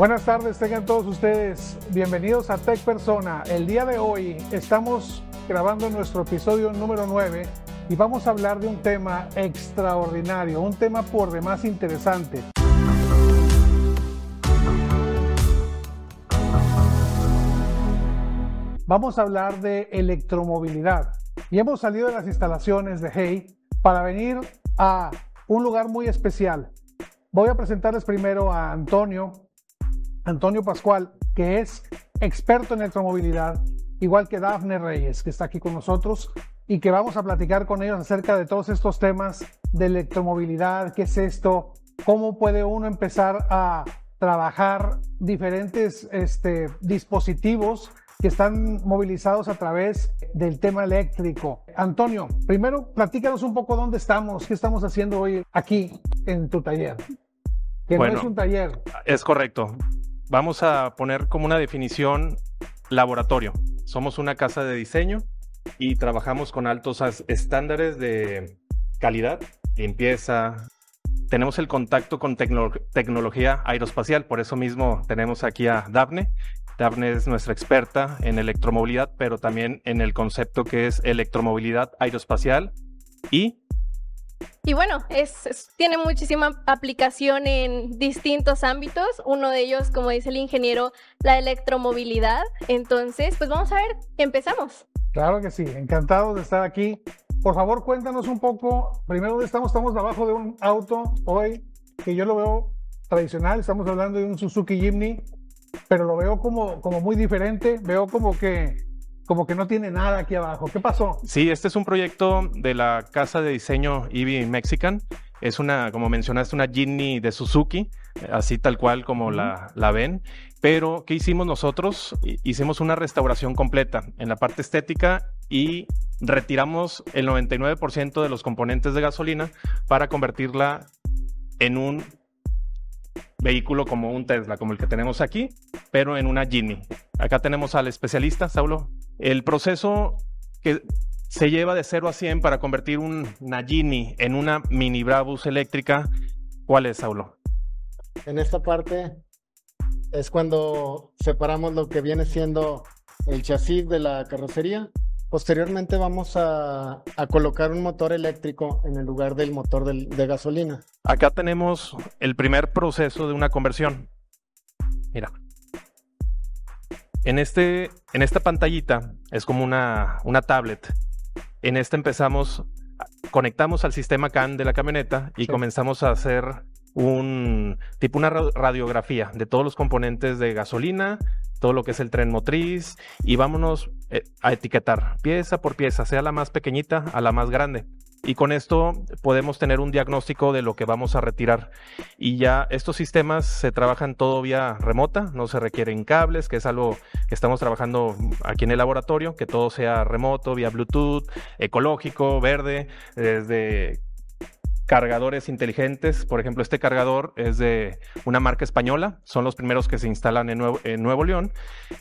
Buenas tardes, tengan todos ustedes bienvenidos a Tech Persona. El día de hoy estamos grabando nuestro episodio número 9 y vamos a hablar de un tema extraordinario, un tema por demás interesante. Vamos a hablar de electromovilidad y hemos salido de las instalaciones de Hey para venir a un lugar muy especial. Voy a presentarles primero a Antonio, Antonio Pascual, que es experto en electromovilidad, igual que Dafne Reyes, que está aquí con nosotros, y que vamos a platicar con ellos acerca de todos estos temas de electromovilidad, qué es esto, cómo puede uno empezar a trabajar diferentes este, dispositivos que están movilizados a través del tema eléctrico. Antonio, primero platícanos un poco dónde estamos, qué estamos haciendo hoy aquí en tu taller. Que no es un taller. Es correcto. Vamos a poner como una definición laboratorio. Somos una casa de diseño y trabajamos con altos estándares de calidad, limpieza. Tenemos el contacto con tecnología aeroespacial, por eso mismo tenemos aquí a Daphne. Daphne es nuestra experta en electromovilidad, pero también en el concepto que es electromovilidad aeroespacial y y bueno, tiene muchísima aplicación en distintos ámbitos. Uno de ellos, como dice el ingeniero, la electromovilidad. Entonces, pues vamos a ver, empezamos. Claro que sí, encantado de estar aquí. Por favor, cuéntanos un poco, primero dónde estamos, estamos debajo de un auto hoy que yo lo veo tradicional, estamos hablando de un Suzuki Jimny, pero lo veo como muy diferente, veo como que como que no tiene nada aquí abajo. ¿Qué pasó? Sí, este es un proyecto de la casa de diseño EV Mexican. Es una, como mencionaste, una Jimny de Suzuki, así tal cual como la, la ven. Pero, ¿qué hicimos nosotros? Hicimos una restauración completa en la parte estética y retiramos el 99% de los componentes de gasolina para convertirla en un vehículo como un Tesla, como el que tenemos aquí, pero en una Jimny. Acá tenemos al especialista, Saulo. El proceso que se lleva de 0 a 100 para convertir una Jimny en una mini Brabus eléctrica, ¿cuál es, Saulo? En esta parte es cuando separamos lo que viene siendo el chasis de la carrocería. Posteriormente vamos a, colocar un motor eléctrico en el lugar del motor de gasolina. Acá tenemos el primer proceso de una conversión. Mira. En, este, en esta pantallita es como una, una tablet. En esta empezamos, conectamos al sistema CAN de la camioneta y comenzamos a hacer un tipo una radiografía de todos los componentes de gasolina, todo lo que es el tren motriz y vámonos eh, a etiquetar pieza por pieza, sea la más pequeñita a la más grande. Y con esto podemos tener un diagnóstico de lo que vamos a retirar. Y ya estos sistemas se trabajan todo vía remota, no se requieren cables, que es algo que estamos trabajando aquí en el laboratorio, que todo sea remoto, vía Bluetooth, ecológico, verde, desde cargadores inteligentes. Por ejemplo, este cargador es de una marca española, son los primeros que se instalan en Nuevo, León.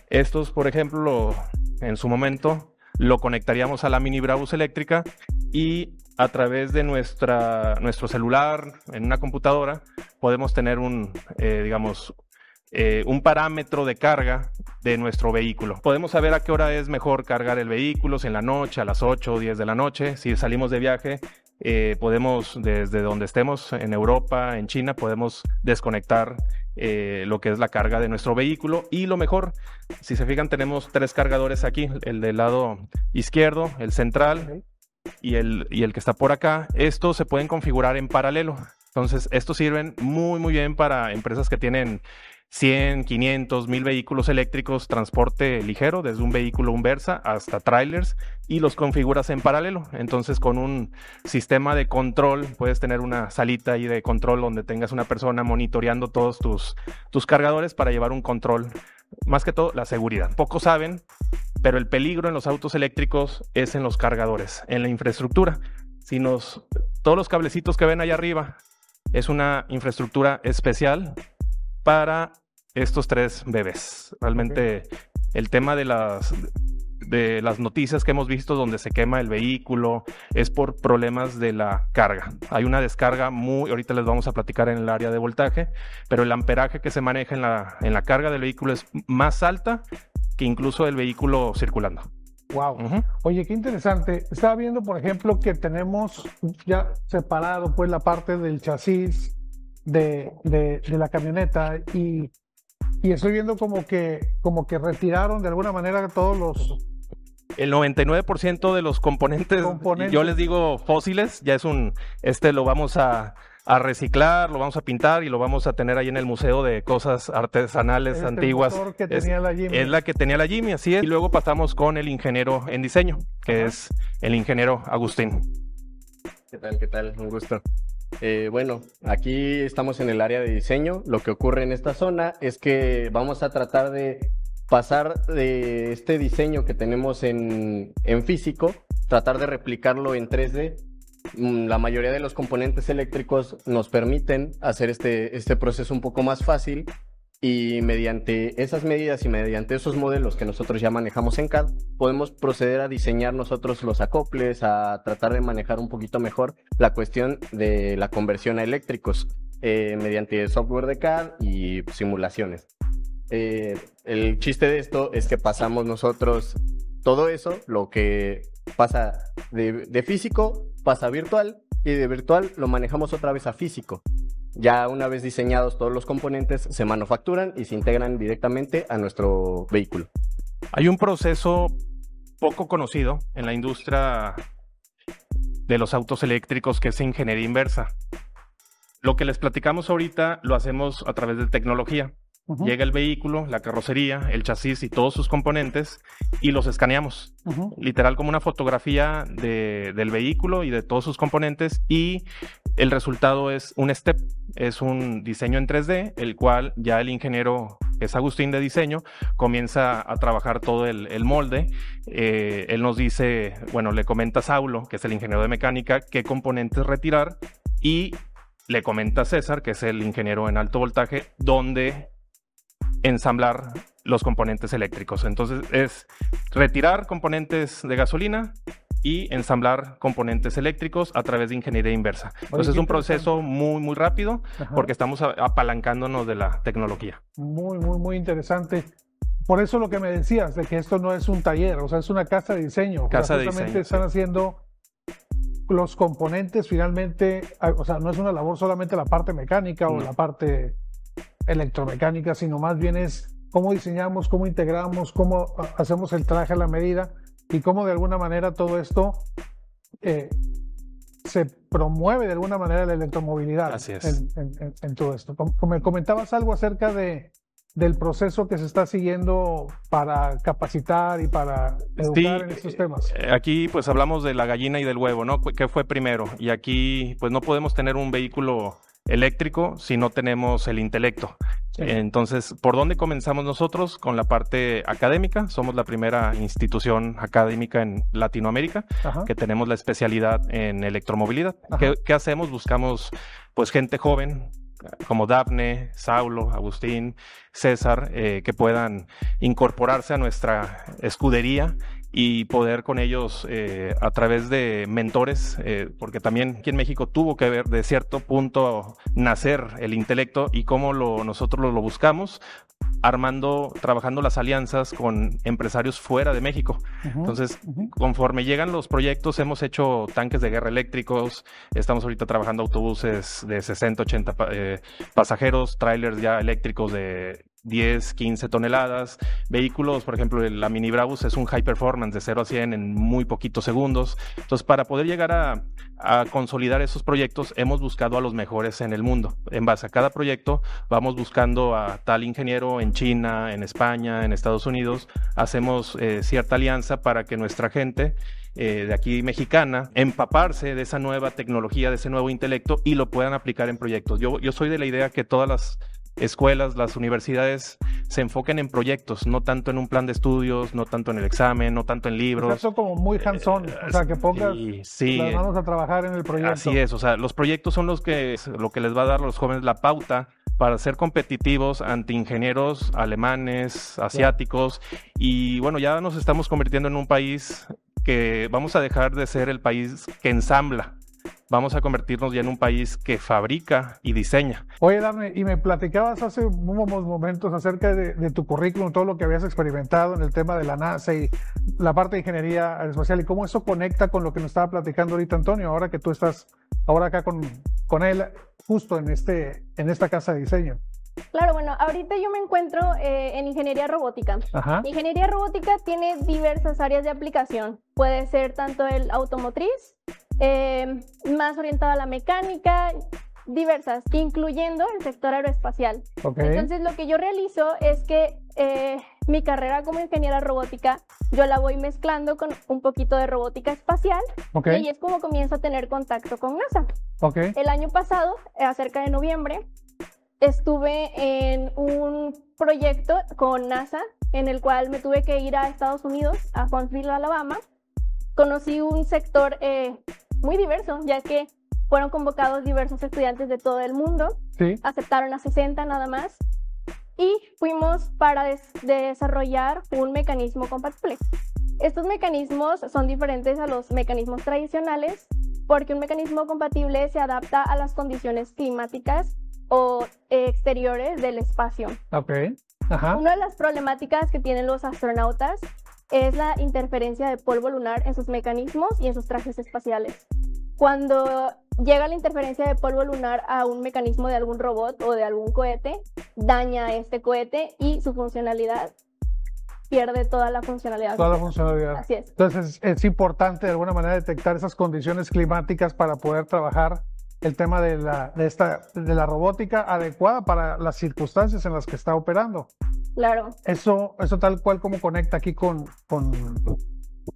Estos, por ejemplo, en su momento lo conectaríamos a la mini Brabus eléctrica y a través de nuestro celular, en una computadora, podemos tener un, eh, digamos, eh, un parámetro de carga de nuestro vehículo. Podemos saber a qué hora es mejor cargar el vehículo, si en la noche, a las 8 o 10 de la noche, si salimos de viaje, eh, podemos, desde donde estemos, en Europa, en China, podemos desconectar lo que es la carga de nuestro vehículo. Y lo mejor, si se fijan, tenemos tres cargadores aquí, el del lado izquierdo, el central y el, y el que está por acá. Estos se pueden configurar en paralelo. Entonces, estos sirven muy, muy bien para empresas que tienen 100, 500, 1000 vehículos eléctricos, transporte ligero, desde un vehículo un Versa hasta trailers, y los configuras en paralelo. Entonces, con un sistema de control, puedes tener una salita ahí de control donde tengas una persona monitoreando todos tus, tus cargadores para llevar un control. Más que todo, la seguridad. Pocos saben, pero el peligro en los autos eléctricos es en los cargadores, en la infraestructura. Si nos, todos los cablecitos que ven allá arriba es una infraestructura especial para estos tres bebés. Realmente el tema de las de las noticias que hemos visto donde se quema el vehículo es por problemas de la carga. Hay una descarga muy, ahorita les vamos a platicar en el área de voltaje, pero el amperaje que se maneja en la, en la carga del vehículo es más alta que incluso el vehículo circulando. Wow. Oye, qué interesante. Estaba viendo, por ejemplo, que tenemos ya separado pues la parte del chasis de, de, de la camioneta y y estoy viendo como que, como que retiraron de alguna manera todos los... El 99% de los componentes, yo les digo fósiles, ya es un, este lo vamos a, a, reciclar, lo vamos a pintar y lo vamos a tener ahí en el museo de cosas artesanales este antiguas. Que tenía es, la Jimmy. es la que tenía la Jimmy, así es. Y luego pasamos con el ingeniero en diseño, que Ajá. es el ingeniero Agustín. ¿Qué tal? ¿Qué tal? Un gusto. Eh, bueno, aquí estamos en el área de diseño. Lo que ocurre en esta zona es que vamos a tratar de pasar de este diseño que tenemos en, en físico, tratar de replicarlo en 3D. Mm, la mayoría de los componentes eléctricos nos permiten hacer este, este proceso un poco más fácil y mediante esas medidas y mediante esos modelos que nosotros ya manejamos en CAD, podemos proceder a diseñar nosotros los acoples, a tratar de manejar un poquito mejor la cuestión de la conversión a eléctricos eh, mediante software de CAD y simulaciones. Eh, el chiste de esto es que pasamos nosotros todo eso, lo que pasa de, de físico, pasa a virtual y de virtual lo manejamos otra vez a físico. Ya una vez diseñados todos los componentes, se manufacturan y se integran directamente a nuestro vehículo. Hay un proceso poco conocido en la industria de los autos eléctricos que es ingeniería inversa. Lo que les platicamos ahorita lo hacemos a través de tecnología. Uh -huh. Llega el vehículo, la carrocería, el chasis y todos sus componentes y los escaneamos. Uh -huh. Literal como una fotografía de, del vehículo y de todos sus componentes y el resultado es un step, es un diseño en 3D, el cual ya el ingeniero, es Agustín de diseño, comienza a trabajar todo el, el molde. Eh, él nos dice, bueno, le comenta a Saulo, que es el ingeniero de mecánica, qué componentes retirar y le comenta a César, que es el ingeniero en alto voltaje, dónde ensamblar los componentes eléctricos. Entonces es retirar componentes de gasolina y ensamblar componentes eléctricos a través de ingeniería inversa. Entonces es un proceso muy, muy rápido Ajá. porque estamos apalancándonos de la tecnología. Muy, muy, muy interesante. Por eso lo que me decías, de que esto no es un taller, o sea, es una casa de diseño. Casa de diseño. están sí. haciendo los componentes finalmente, o sea, no es una labor solamente la parte mecánica o la parte electromecánica, sino más bien es cómo diseñamos, cómo integramos, cómo hacemos el traje a la medida y cómo de alguna manera todo esto eh, se promueve de alguna manera la electromovilidad Así es. En, en, en, todo esto. Como, me comentabas algo acerca de, del proceso que se está siguiendo para capacitar y para educar sí, en estos temas. Eh, aquí pues hablamos de la gallina y del huevo, ¿no? ¿Qué fue primero? Y aquí pues no podemos tener un vehículo eléctrico si no tenemos el intelecto. Sí. Entonces, ¿por dónde comenzamos nosotros? Con la parte académica. Somos la primera institución académica en Latinoamérica Ajá. que tenemos la especialidad en electromovilidad. ¿Qué, ¿Qué, hacemos? Buscamos pues gente joven como Dafne, Saulo, Agustín, César, eh, que puedan incorporarse a nuestra escudería y poder con ellos eh, a través de mentores, eh, porque también aquí en México tuvo que ver de cierto punto nacer el intelecto y cómo lo, nosotros lo, lo buscamos, armando, trabajando las alianzas con empresarios fuera de México. Uh -huh, Entonces, uh -huh. conforme llegan los proyectos, hemos hecho tanques de guerra eléctricos, estamos ahorita trabajando autobuses de 60, 80 eh, pasajeros, trailers ya eléctricos de 10, 15 toneladas. Vehículos, por ejemplo, la Mini Brabus es un high performance de 0 a 100 en muy poquitos segundos. Entonces, para poder llegar a, consolidar esos proyectos, hemos buscado a los mejores en el mundo. En base a cada proyecto, vamos buscando a tal ingeniero en China, en España, en Estados Unidos. Hacemos eh, cierta alianza para que nuestra gente eh, de aquí mexicana, empaparse de esa nueva tecnología, de ese nuevo intelecto y lo puedan aplicar en proyectos. Yo, yo soy de la idea que todas las escuelas, las universidades se enfoquen en proyectos, no tanto en un plan de estudios, no tanto en el examen, no tanto en libros. Eso como muy hands-on, eh, o sea, que pongas sí, sí, las manos a trabajar en el proyecto. Así es, o sea, los proyectos son los que lo que les va a dar a los jóvenes la pauta para ser competitivos ante ingenieros alemanes, asiáticos, y bueno, ya nos estamos convirtiendo en un país que vamos a dejar de ser el país que ensambla. Vamos a convertirnos ya en un país que fabrica y diseña. Oye, Dame, y me platicabas hace unos momentos acerca de, de, tu currículum, todo lo que habías experimentado en el tema de la NASA y la parte de ingeniería aeroespacial y cómo eso conecta con lo que nos estaba platicando ahorita Antonio, ahora que tú estás ahora acá con, con él justo en, este, en esta casa de diseño. Claro, bueno, ahorita yo me encuentro eh, en ingeniería robótica. Ajá. Ingeniería robótica tiene diversas áreas de aplicación. Puede ser tanto el automotriz, eh, más orientado a la mecánica, diversas, incluyendo el sector aeroespacial. Ok. Entonces, lo que yo realizo es que eh, mi carrera como ingeniera robótica, yo la voy mezclando con un poquito de robótica espacial ok, y ahí es como comienzo a tener contacto con NASA. ok, El año pasado, eh, acerca de noviembre, estuve en un proyecto con NASA en el cual me tuve que ir a Estados Unidos, a Huntsville, Alabama. Conocí un sector eh, muy diverso, ya que fueron convocados diversos estudiantes de todo el mundo. sí, Aceptaron a 60 nada más. Y fuimos para des- desarrollar un mecanismo compatible. Estos mecanismos son diferentes a los mecanismos tradicionales porque un mecanismo compatible se adapta a las condiciones climáticas o eh, exteriores del espacio. ok, ajá, Una de las problemáticas que tienen los astronautas es la interferencia de polvo lunar en sus mecanismos y en sus trajes espaciales. Cuando llega la interferencia de polvo lunar a un mecanismo de algún robot o de algún cohete, daña a este cohete y su funcionalidad pierde toda la funcionalidad. toda la funcionalidad. Así es. Entonces es, es importante de alguna manera detectar esas condiciones climáticas para poder trabajar el tema de la, de esta, de la robótica adecuada para las circunstancias en las que está operando. Claro. Eso, eso tal cual como conecta aquí con, con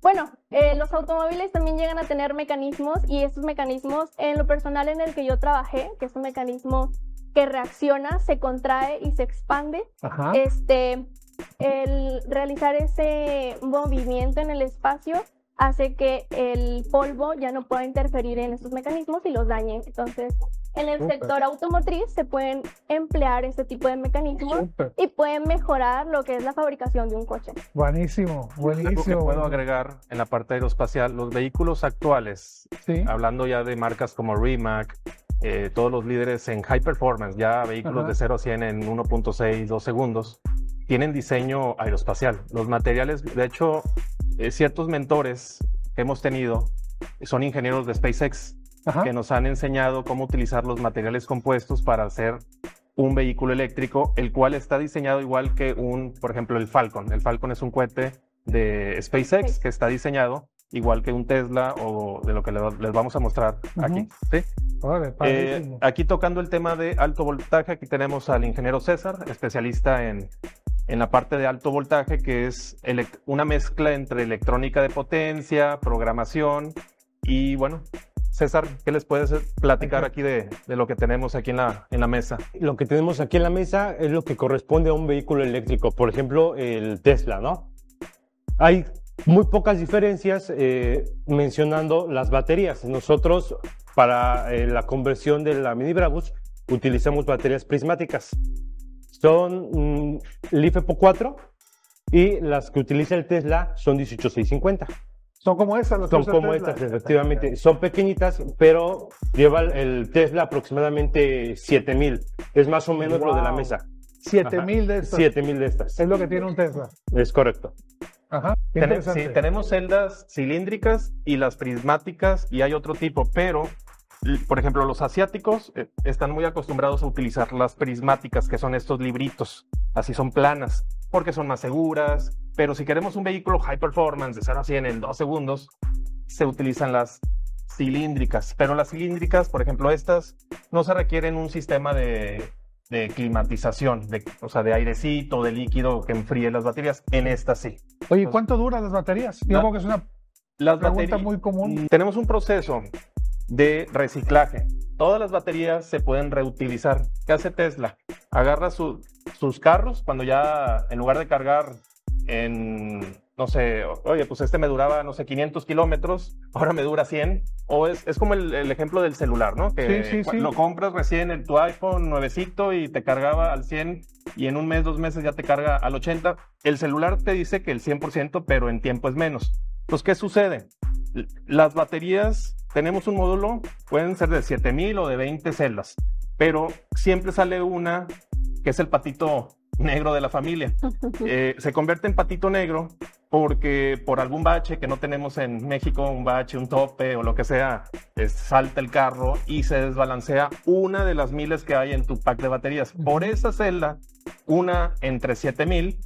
Bueno, eh, los automóviles también llegan a tener mecanismos y estos mecanismos, en lo personal en el que yo trabajé, que es un mecanismo que reacciona, se contrae y se expande, ajá, este, el realizar ese movimiento en el espacio hace que el polvo ya no pueda interferir en estos mecanismos y los dañe. Entonces, en el Súper. sector automotriz se pueden emplear este tipo de mecanismos súper, y pueden mejorar lo que es la fabricación de un coche. buenísimo, Algo que buenísimo. puedo agregar en la parte aeroespacial, los vehículos actuales, Sí, hablando ya de marcas como Rimac, eh, todos los líderes en high performance, ya vehículos Ajá. de 0 a 100 en 1.6, 2 segundos, tienen diseño aeroespacial. Los materiales, de hecho, eh, ciertos mentores que hemos tenido son ingenieros de SpaceX ajá, que nos han enseñado cómo utilizar los materiales compuestos para hacer un vehículo eléctrico, el cual está diseñado igual que un, por ejemplo, el Falcon. El Falcon es un cohete de SpaceX que está diseñado igual que un Tesla o de lo que le- les vamos a mostrar aquí. ¿sí? órale, Eh, aquí tocando el tema de alto voltaje, aquí tenemos al ingeniero César, especialista en, en la parte de alto voltaje, que es una mezcla entre electrónica de potencia, programación y bueno, César, ¿qué les puedes platicar aquí de, de lo que tenemos aquí en la, en la mesa? Lo que tenemos aquí en la mesa es lo que corresponde a un vehículo eléctrico, por ejemplo, el Tesla, ¿no? Hay muy pocas diferencias eh, mencionando las baterías. Nosotros, para eh, la conversión de la Mini Brabus, utilizamos baterías prismáticas. Son mm, LiFePO 4 y las que utiliza el Tesla son 18650. Son como esas, las que Son como Tesla. estas, efectivamente. Son pequeñitas, pero lleva el- Tesla aproximadamente 7000. Es más o menos lo de la Wow. mesa. 7000 de estas. 7000 de estas. Es lo que tiene un Tesla. Es correcto. Ajá. sí, tenemos celdas cilíndricas y las prismáticas y hay otro tipo, pero por ejemplo los asiáticos eh, están muy acostumbrados a utilizar las prismáticas, que son estos libritos, así son planas, porque son más seguras, pero si queremos un vehículo high performance de 0 a 100 en 2 segundos, se utilizan las cilíndricas, pero las cilíndricas, por ejemplo estas, no se requieren un sistema de, de climatización, de, o sea, de airecito, de líquido que enfríe las baterías, en estas sí. Oye, ¿cuánto duran las baterías? Digamos que es una Las pregunta muy común. Mm, Tenemos un proceso de reciclaje. Todas las baterías se pueden reutilizar. ¿Qué hace Tesla? Agarra su- sus carros cuando ya, en lugar de cargar en no sé, oye, pues este me duraba, no sé, 500 kilómetros, ahora me dura 100. O es, es como el, el ejemplo del celular, ¿no? Que Sí, sí, sí. lo compras recién en tu iPhone nuevecito y te cargaba al 100 y en un mes, dos meses ya te carga al 80. El celular te dice que el 100%, pero en tiempo es menos. Pues, ¿qué sucede? Las baterías, tenemos un módulo, pueden ser de 7000 o de 20 celdas, pero siempre sale una que es el patito negro de la familia. Eh, se convierte en patito negro porque por algún bache que no tenemos en México, un bache, un tope o lo que sea, salta el carro y se desbalancea una de las miles que hay en tu pack de baterías. Por esa celda, una entre 7000,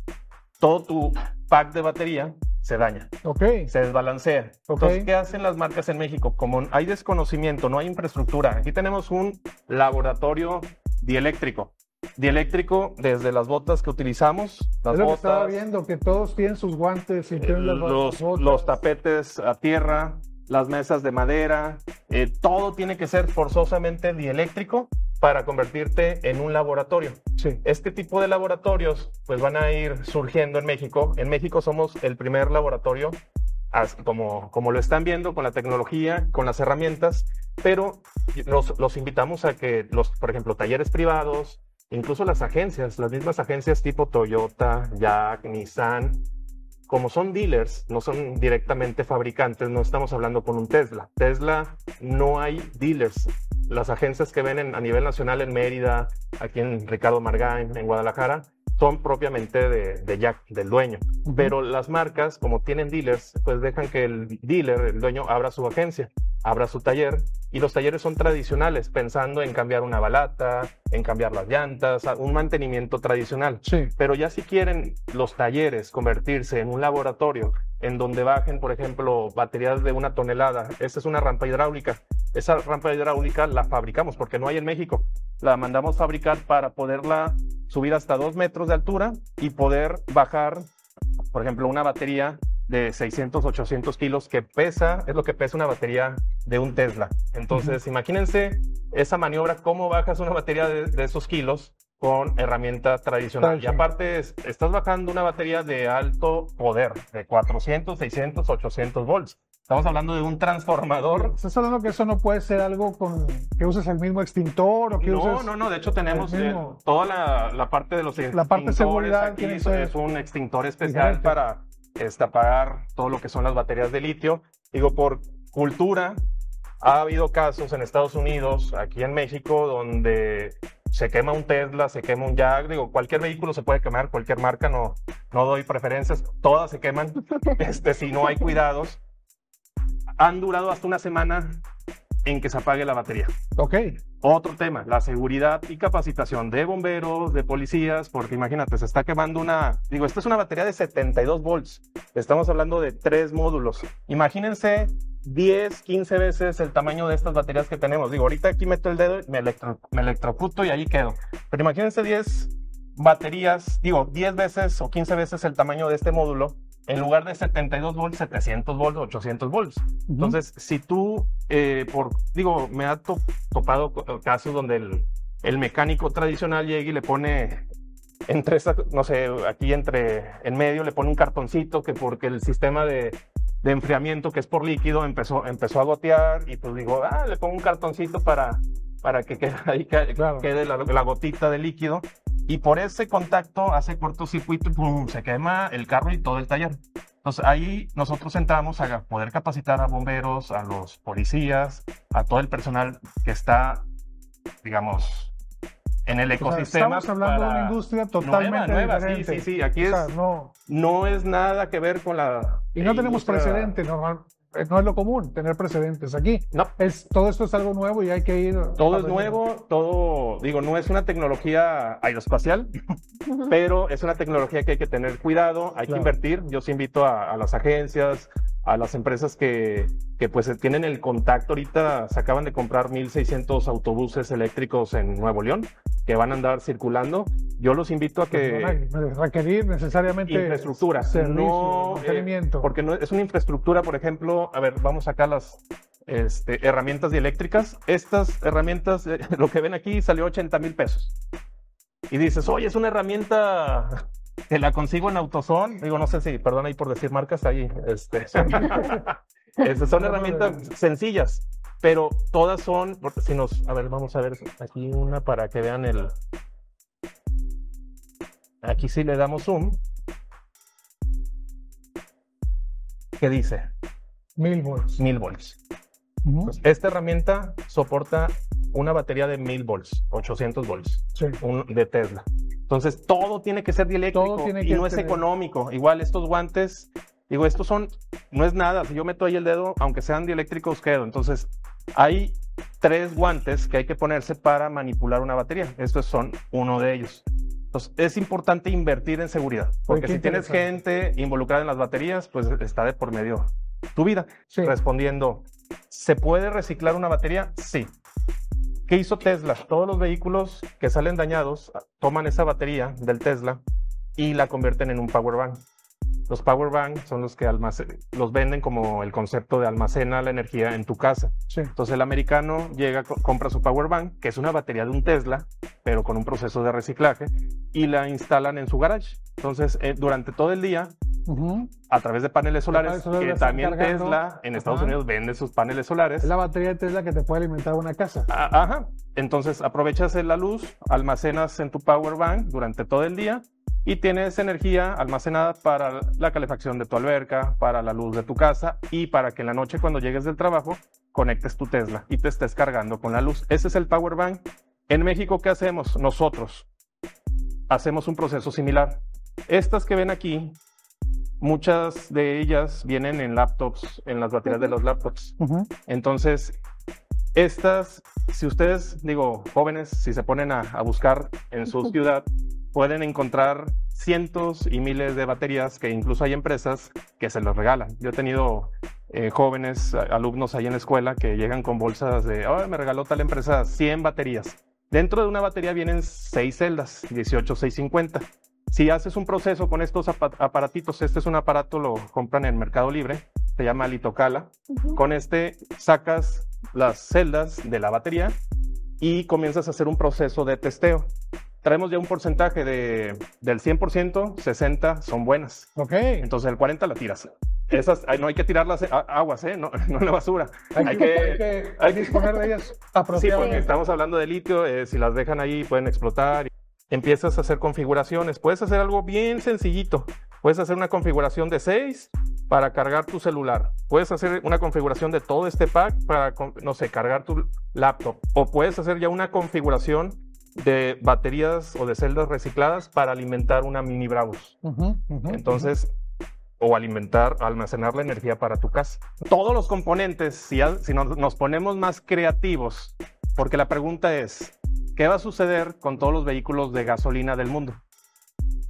todo tu pack de batería se daña Ok. se desbalancea. Ok. Entonces, ¿qué hacen las marcas en México? Como hay desconocimiento, no hay infraestructura. Aquí tenemos un laboratorio dieléctrico. Dieléctrico desde las botas que utilizamos, las Es lo que estaba botas, viendo, que todos tienen sus guantes y tienen las los, botas. los tapetes a tierra, las mesas de madera, eh, todo tiene que ser forzosamente dieléctrico para convertirte en un laboratorio. Sí. Este tipo de laboratorios pues van a ir surgiendo en México. En México somos el primer laboratorio, as- como, como lo están viendo, con la tecnología, con las herramientas, pero los, los invitamos a que los, por ejemplo, talleres privados, incluso las agencias, las mismas agencias tipo Toyota, Jack, Nissan, como son dealers, no son directamente fabricantes, no estamos hablando con un Tesla. Tesla no hay dealers. Las agencias que ven en- a nivel nacional en Mérida, aquí en Ricardo Margain, en Guadalajara, son propiamente de, de Jack, del dueño. Pero las marcas, como tienen dealers, pues dejan que el dealer, el dueño, abra su agencia, abra su taller. Y los talleres son tradicionales, pensando en cambiar una balata, en cambiar las llantas, un mantenimiento tradicional. Sí. Pero ya si quieren los talleres convertirse en un laboratorio en donde bajen, por ejemplo, baterías de una tonelada, esa es una rampa hidráulica. Esa rampa hidráulica la fabricamos porque no hay en México. La mandamos fabricar para poderla subir hasta dos metros de altura y poder bajar, por ejemplo, una batería de 600, 800 kilos que pesa, es lo que pesa una batería de un Tesla. Entonces, imagínense esa maniobra, cómo bajas una batería de, de esos kilos con herramienta tradicional. Y aparte, es- estás bajando una batería de alto poder, de 400, 600, 800 volts. Estamos hablando de un transformador. ¿Estás hablando que eso no puede ser algo con que uses el mismo extintor o que No, uses... no, no. De hecho, tenemos eh, toda la, la parte de los La parte de extintores seguridad aquí es, un extintor especial para apagar todo lo que son las baterías de litio. Digo, por cultura, ha habido casos en Estados Unidos, aquí en México, donde se quema un Tesla, se quema un Jag, digo, cualquier vehículo se puede quemar, cualquier marca, no, no doy preferencias, todas se queman, este, si no hay cuidados. Han durado hasta una semana en que se apague la batería. Ok. Otro tema, la seguridad y capacitación de bomberos, de policías, porque imagínate, se está quemando una, digo, esta es una batería de 72 volts, estamos hablando de tres módulos. Imagínense 10, 15 veces el tamaño de estas baterías que tenemos. Digo, ahorita aquí meto el dedo, me, electro, me electrocuto y ahí quedo. Pero imagínense 10 baterías, digo, 10 veces o 15 veces el tamaño de este módulo, en lugar de 72 volts, 700 volts, 800 volts. Entonces, si tú, eh, por, digo, me ha to- topado casos donde el, el mecánico tradicional llega y le pone entre esa, no sé, aquí entre, en medio le pone un cartoncito que porque el sistema de, de enfriamiento que es por líquido empezó, empezó a gotear y pues digo, ah, le pongo un cartoncito para, para que quede ahí ca- Claro. quede la, la gotita de líquido y por ese contacto hace cortocircuito y pum, se quema el carro y todo el taller. Entonces ahí nosotros entramos a poder capacitar a bomberos, a los policías, a todo el personal que está, digamos, en el O sea, ecosistema. estamos hablando de una industria totalmente nueva, sí, diferente. sí, sí, aquí O sea, es- no, No es nada que ver con la... y no tenemos precedentes, normal, no es lo común tener precedentes aquí. No, Es, todo esto es algo nuevo y hay que ir. todo es nuevo, todo, digo, no es una tecnología aeroespacial, pero es una tecnología que hay que tener cuidado, hay Claro. que invertir. Yo sí invito a, a las agencias, a las empresas que, que pues tienen el contacto. Ahorita se acaban de comprar 1.600 autobuses eléctricos en Nuevo León que van a andar circulando. Yo los invito a que... A requerir necesariamente infraestructura, servicio, no, eh, porque no es una infraestructura, por ejemplo, a ver, vamos acá las este, herramientas dieléctricas. Estas herramientas, eh, lo que ven aquí salió 80 mil pesos. Y dices, oye, es una herramienta Te la consigo en AutoZone. Digo, no sé si, perdón ahí por decir marcas ahí. Este, este, son herramientas sencillas, pero todas son, si nos, a ver, vamos a ver aquí una para que vean el. Aquí sí le damos zoom. ¿Qué dice? Mil volts. 1000 volts. Pues, esta herramienta soporta una batería de 1000 volts, 800 volts, Sí. un- de Tesla. Entonces, todo tiene que ser dieléctrico y no es económico. Igual estos guantes, digo, estos son, no es nada. Si yo meto ahí el dedo, aunque sean dieléctricos, quedo. Entonces, hay tres guantes que hay que ponerse para manipular una batería. Estos son uno de ellos. Entonces, es importante invertir en seguridad, porque si tienes gente involucrada en las baterías, pues está de por medio tu vida. Sí. Respondiendo, ¿se puede reciclar una batería? Sí. ¿Qué hizo Tesla? Todos los vehículos que salen dañados toman esa batería del Tesla y la convierten en un power bank. Los power bank son los que los venden como el concepto de almacena la energía en tu casa. Sí. Entonces el americano llega, co- compra su power bank, que es una batería de un Tesla, pero con un proceso de reciclaje, y la instalan en su garage. Entonces, eh, durante todo el día, a través de paneles solares, que también cargando. Tesla en Estados. Unidos vende sus paneles solares. Es la batería de Tesla que te puede alimentar una casa. A- Ajá. Entonces aprovechas la luz, almacenas en tu power bank durante todo el día y tienes energía almacenada para la calefacción de tu alberca, para la luz de tu casa y para que en la noche cuando llegues del trabajo conectes tu Tesla y te estés cargando con la luz. Ese es el power bank. En México, ¿qué hacemos? Nosotros hacemos un proceso similar. Estas que ven aquí, muchas de ellas vienen en laptops, en las baterías de los laptops. Entonces, estas, si ustedes, digo, jóvenes, si se ponen a, a buscar en su ciudad, pueden encontrar cientos y miles de baterías que incluso hay empresas que se los regalan. Yo he tenido eh, jóvenes, alumnos ahí en la escuela que llegan con bolsas de, "Ay, me regaló tal empresa 100 baterías. Dentro de una batería vienen 6 celdas, 18, 650. Si haces un proceso con estos apa- aparatitos, este es un aparato, lo compran en Mercado Libre, se llama Litocala. Con este sacas las celdas de la batería y comienzas a hacer un proceso de testeo. Traemos ya un porcentaje de, del 100%, 60 son buenas. Ok. Entonces el 40 la tiras. Esas no hay que tirarlas a- aguas, ¿eh? no, no en la basura. Hay, Hay que, que- hay que- disponer de ellas Sí, porque apropiadamente. estamos hablando de litio, eh, si las dejan ahí pueden explotar. Empiezas a hacer configuraciones. Puedes hacer algo bien sencillito. Puedes hacer una configuración de 6 para cargar tu celular. Puedes hacer una configuración de todo este pack para, no sé, cargar tu laptop. O puedes hacer ya una configuración de baterías o de celdas recicladas para alimentar una mini Bravos. Entonces, o alimentar, almacenar la energía para tu casa. Todos los componentes, si, si nos, nos ponemos más creativos, porque la pregunta es, ¿qué va a suceder con todos los vehículos de gasolina del mundo?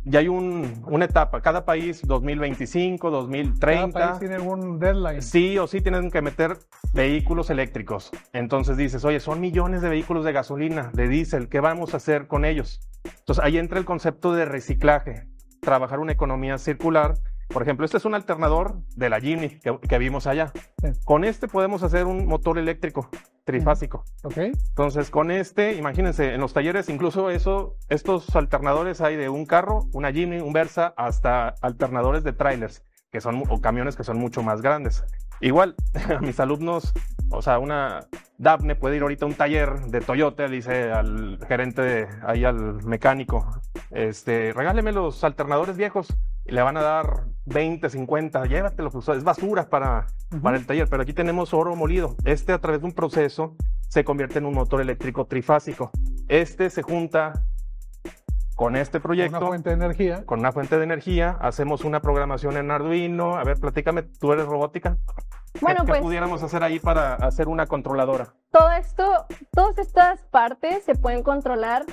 Ya hay un- una etapa, cada país 2025, Cada 2030, país tiene un deadline. sí o sí tienen que meter vehículos eléctricos. Entonces dices, oye, son millones de vehículos de gasolina, de diésel, ¿qué vamos a hacer con ellos? Entonces ahí entra el concepto de reciclaje, trabajar una economía circular. Por ejemplo, este es un alternador de la Jimny que, que vimos allá. Sí. Con este podemos hacer un motor eléctrico trifásico. Ok. Entonces, con este, imagínense, en los talleres, incluso eso, estos alternadores hay de un carro, una Jimny, un Versa, hasta alternadores de trailers, que son, o camiones que son mucho más grandes. Igual, a mis alumnos, o sea, una Daphne puede ir ahorita a un taller de Toyota, le dice al gerente, ahí al mecánico, este, regáleme los alternadores viejos, le van a dar 20, 50, llévatelo, pues, es basura para, para el taller, pero aquí tenemos oro molido. Este a través de un proceso se convierte en un motor eléctrico trifásico. Este se junta con este proyecto, Una fuente de energía. con una fuente de energía, hacemos una programación en Arduino. A ver, platícame, tú eres robótica. ¿Qué- Bueno, ¿Qué pues pudiéramos hacer ahí para hacer una controladora? todo esto, todas estas partes se pueden controlar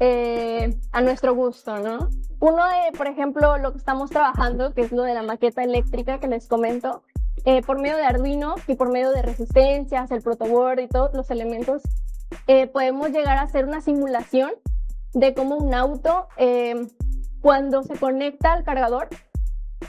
eh, a nuestro gusto, ¿no? Uno de, por ejemplo, lo que estamos trabajando, que es lo de la maqueta eléctrica que les comento, eh, por medio de Arduino y por medio de resistencias, el protoboard y todos los elementos, eh, podemos llegar a hacer una simulación de cómo un auto, cuando se conecta al cargador,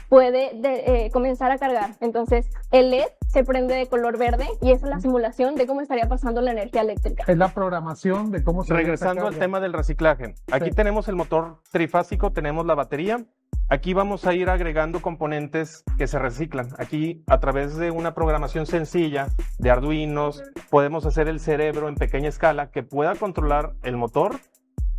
puede de- eh, comenzar a cargar. Entonces, el LED se prende de color verde y esa es la simulación de cómo estaría pasando la energía eléctrica. Es la programación de cómo se Regresando al tema del reciclaje. Aquí Sí. tenemos el motor trifásico, tenemos la batería. Aquí vamos a ir agregando componentes que se reciclan. Aquí, a través de una programación sencilla de Arduinos, podemos hacer el cerebro en pequeña escala que pueda controlar el motor,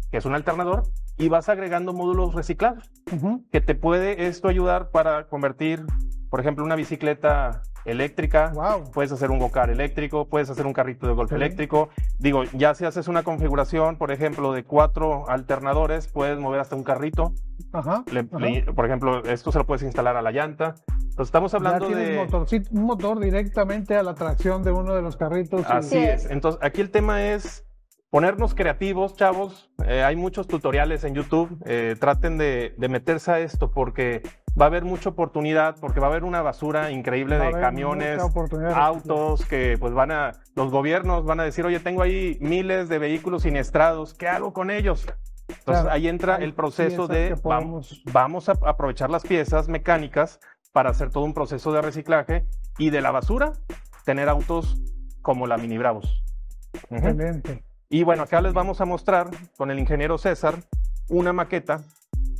que es un alternador, y vas agregando módulos reciclados, Ujú. que te puede esto ayudar para convertir, por ejemplo, una bicicleta eléctrica Wow. Puedes hacer un go-kart eléctrico, puedes hacer un carrito de golf Sí. eléctrico. Digo, ya si haces una configuración, por ejemplo, de cuatro alternadores, puedes mover hasta un carrito. Ajá. Le- ajá. le- por ejemplo, esto se lo puedes instalar a la llanta. Entonces, estamos hablando ya de... motorcito- un motor directamente a la tracción de uno de los carritos. y- Así es. Entonces, aquí el tema es ponernos creativos, chavos. Eh, hay muchos tutoriales en YouTube. Eh, traten de, de meterse a esto porque va a haber mucha oportunidad, porque va a haber una basura increíble Va de camiones, autos que pues van a, los gobiernos van a decir, oye, tengo ahí miles de vehículos siniestrados, ¿qué hago con ellos? Entonces Claro, ahí entra el proceso de vamos, vamos a aprovechar las piezas mecánicas para hacer todo un proceso de reciclaje y de la basura tener autos como la Mini Bravos. Ujú. Excelente. Y bueno, acá les vamos a mostrar con el ingeniero César una maqueta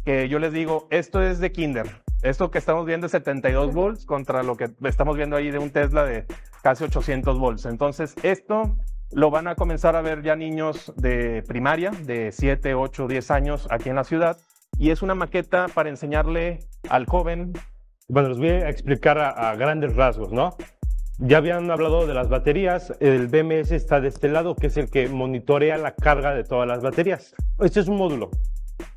que yo les digo, esto es de Kinder. Esto que estamos viendo es 72 volts contra lo que estamos viendo ahí de un Tesla de casi 800 volts. Entonces, esto lo van a comenzar a ver ya niños de primaria, de 7, 8, 10 años aquí en la ciudad. Y es una maqueta para enseñarle al joven. Bueno, les voy a explicar a, a grandes rasgos, ¿no? Ya habían hablado de las baterías, el BMS está de este lado, que es el que monitorea la carga de todas las baterías. Este es un módulo.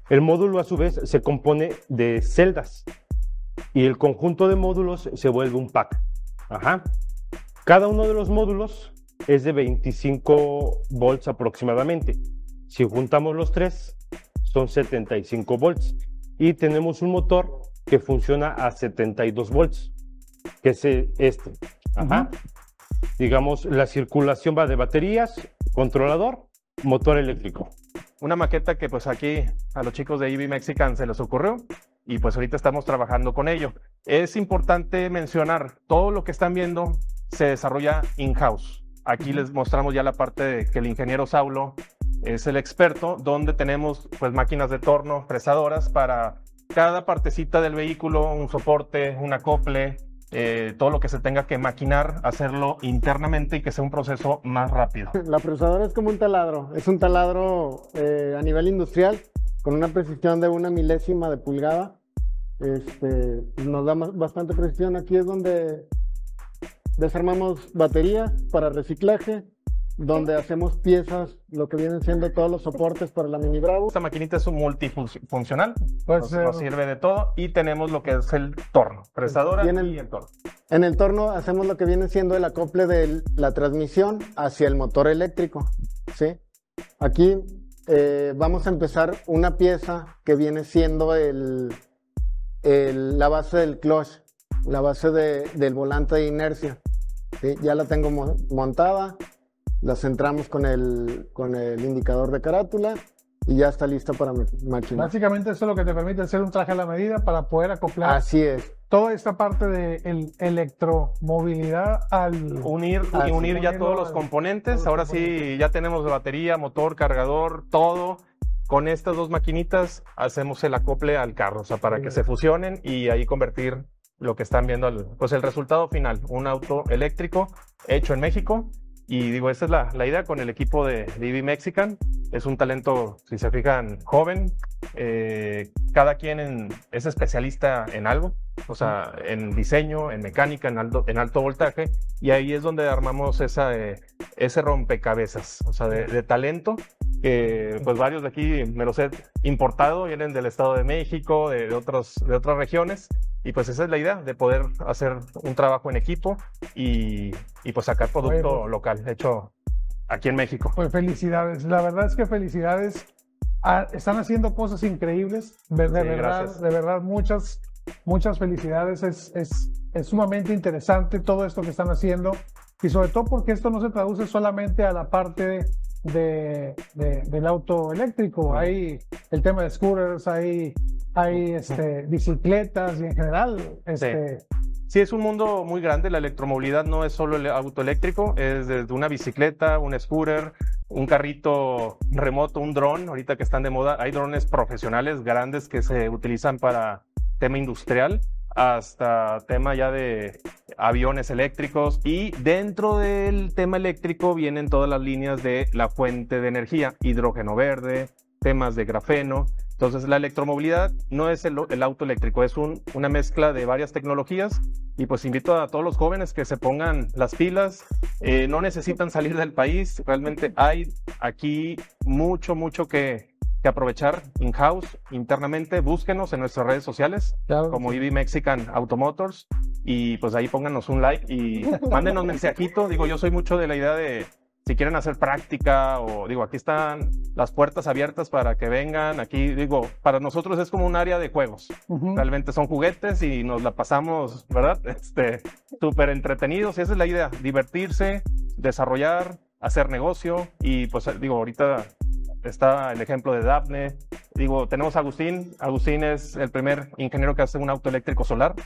El módulo a su vez se compone de celdas y el conjunto de módulos se vuelve un pack. Ajá. Cada uno de los módulos es de 25 volts aproximadamente. Si juntamos los tres, son 75 volts. Y tenemos un motor que funciona a 72 volts, que es este. Ajá. Digamos, la circulación va de baterías, controlador, motor eléctrico. Una maqueta que pues aquí a los chicos de EV Mexican se les ocurrió y pues ahorita estamos trabajando con ello. Es importante mencionar, todo lo que están viendo se desarrolla in-house. Aquí les mostramos ya la parte de que el ingeniero Saulo es el experto, donde tenemos pues máquinas de torno, fresadoras para cada partecita del vehículo, un soporte, un acople, eh, todo lo que se tenga que maquinar, hacerlo internamente y que sea un proceso más rápido. La fresadora es como un taladro, es un taladro eh, a nivel industrial con una precisión de una milésima de pulgada. Este, nos da bastante precisión. Aquí es donde desarmamos baterías para reciclaje, donde hacemos piezas, lo que vienen siendo todos los soportes para la Mini Bravo. Esta maquinita es un multifuncional, Puede nos, sirve de todo y tenemos lo que es el torno, fresadora el- y el torno. En el torno hacemos lo que viene siendo el acople de la transmisión hacia el motor eléctrico. ¿sí? Aquí eh, vamos a empezar una pieza que viene siendo el, el- la base del clutch, la base de- del volante de inercia. ¿sí? Ya la tengo mo- montada, la centramos con el, con el indicador de carátula y ya está lista para ma- maquinar. Básicamente eso es lo que te permite hacer un traje a la medida para poder acoplar Así es. toda esta parte de el- electromovilidad al... Unir, y unir ya todos los componentes. todos los Ahora sí, ya tenemos batería, motor, cargador, todo. Con estas dos maquinitas hacemos el acople al carro, o sea, para que se fusionen y ahí convertir lo que están viendo, pues el resultado final, un auto eléctrico hecho en México. Y digo, esa es la, la idea con el equipo de, de EV Mexican. Es un talento, si se fijan, joven. Eh, cada quien en- es especialista en algo, o sea, en diseño, en mecánica, en alto, en alto voltaje. Y ahí es donde armamos esa, eh, ese rompecabezas, o sea, de, de talento. Que pues varios de aquí me los he importado, vienen del Estado de México, de, de otros, de otras regiones. Y pues esa es la idea, de poder hacer un trabajo en equipo y, y pues sacar producto Bueno. local, hecho aquí en México. Pues felicidades. La verdad es que felicidades. Ah, están haciendo cosas increíbles. De, de Sí, verdad, gracias. de verdad, muchas, muchas felicidades. Es, es, es sumamente interesante todo esto que están haciendo. Y sobre todo porque esto no se traduce solamente a la parte de, de- del auto eléctrico. Hay el tema de scooters, hay, hay este, bicicletas y en general este, Sí, es un mundo muy grande. La electromovilidad no es solo el auto eléctrico, es desde una bicicleta, un scooter, un carrito remoto, un dron. Ahorita que están de moda, hay drones profesionales grandes que se utilizan para tema industrial hasta tema ya de aviones eléctricos y dentro del tema eléctrico vienen todas las líneas de la fuente de energía, hidrógeno verde, temas de grafeno. Entonces la electromovilidad no es el, auto eléctrico, es un, una mezcla de varias tecnologías y pues invito a todos los jóvenes que se pongan las pilas, eh, no necesitan salir del país, realmente hay aquí mucho, mucho que, que aprovechar in-house, internamente, búsquenos en nuestras redes sociales como EV Mexican Automotors. Y pues ahí pónganos un like y mándenos mensajito, digo yo soy mucho de la idea de si quieren hacer práctica o digo, aquí están las puertas abiertas para que vengan, aquí digo, para nosotros es como un área de juegos, realmente son juguetes y nos la pasamos, ¿verdad? Este, súper entretenidos. Y esa es la idea, divertirse, desarrollar, hacer negocio. Y pues digo, ahorita está el ejemplo de Daphne. Digo, tenemos a Agustín. Agustín es el primer ingeniero que hace un auto eléctrico solar.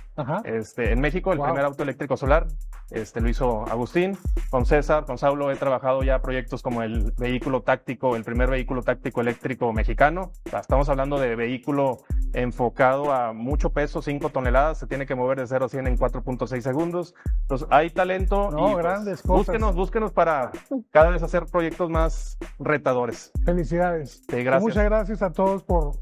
Este, en México, el primer auto eléctrico solar este, lo hizo Agustín. Con César, con Saulo he trabajado ya proyectos como el vehículo táctico, el primer vehículo táctico eléctrico mexicano. Estamos hablando de vehículo enfocado a mucho peso, 5 toneladas, se tiene que mover de 0 a 100 en 4.6 segundos. Entonces, hay talento. No, y, pues, grandes cosas. Búsquenos, búsquenos para cada vez hacer proyectos más retadores. Felicidades. Sí, gracias. Muchas gracias a todos por,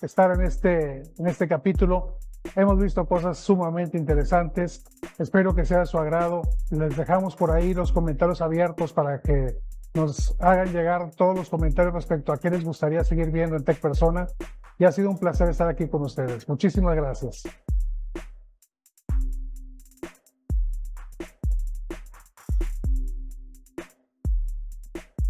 estar en este, en este capítulo. Hemos visto cosas sumamente interesantes. Espero que sea de su agrado. Les dejamos por ahí los comentarios abiertos para que nos hagan llegar todos los comentarios respecto a qué les gustaría seguir viendo en Tech Persona. Y ha sido un placer estar aquí con ustedes. Muchísimas gracias.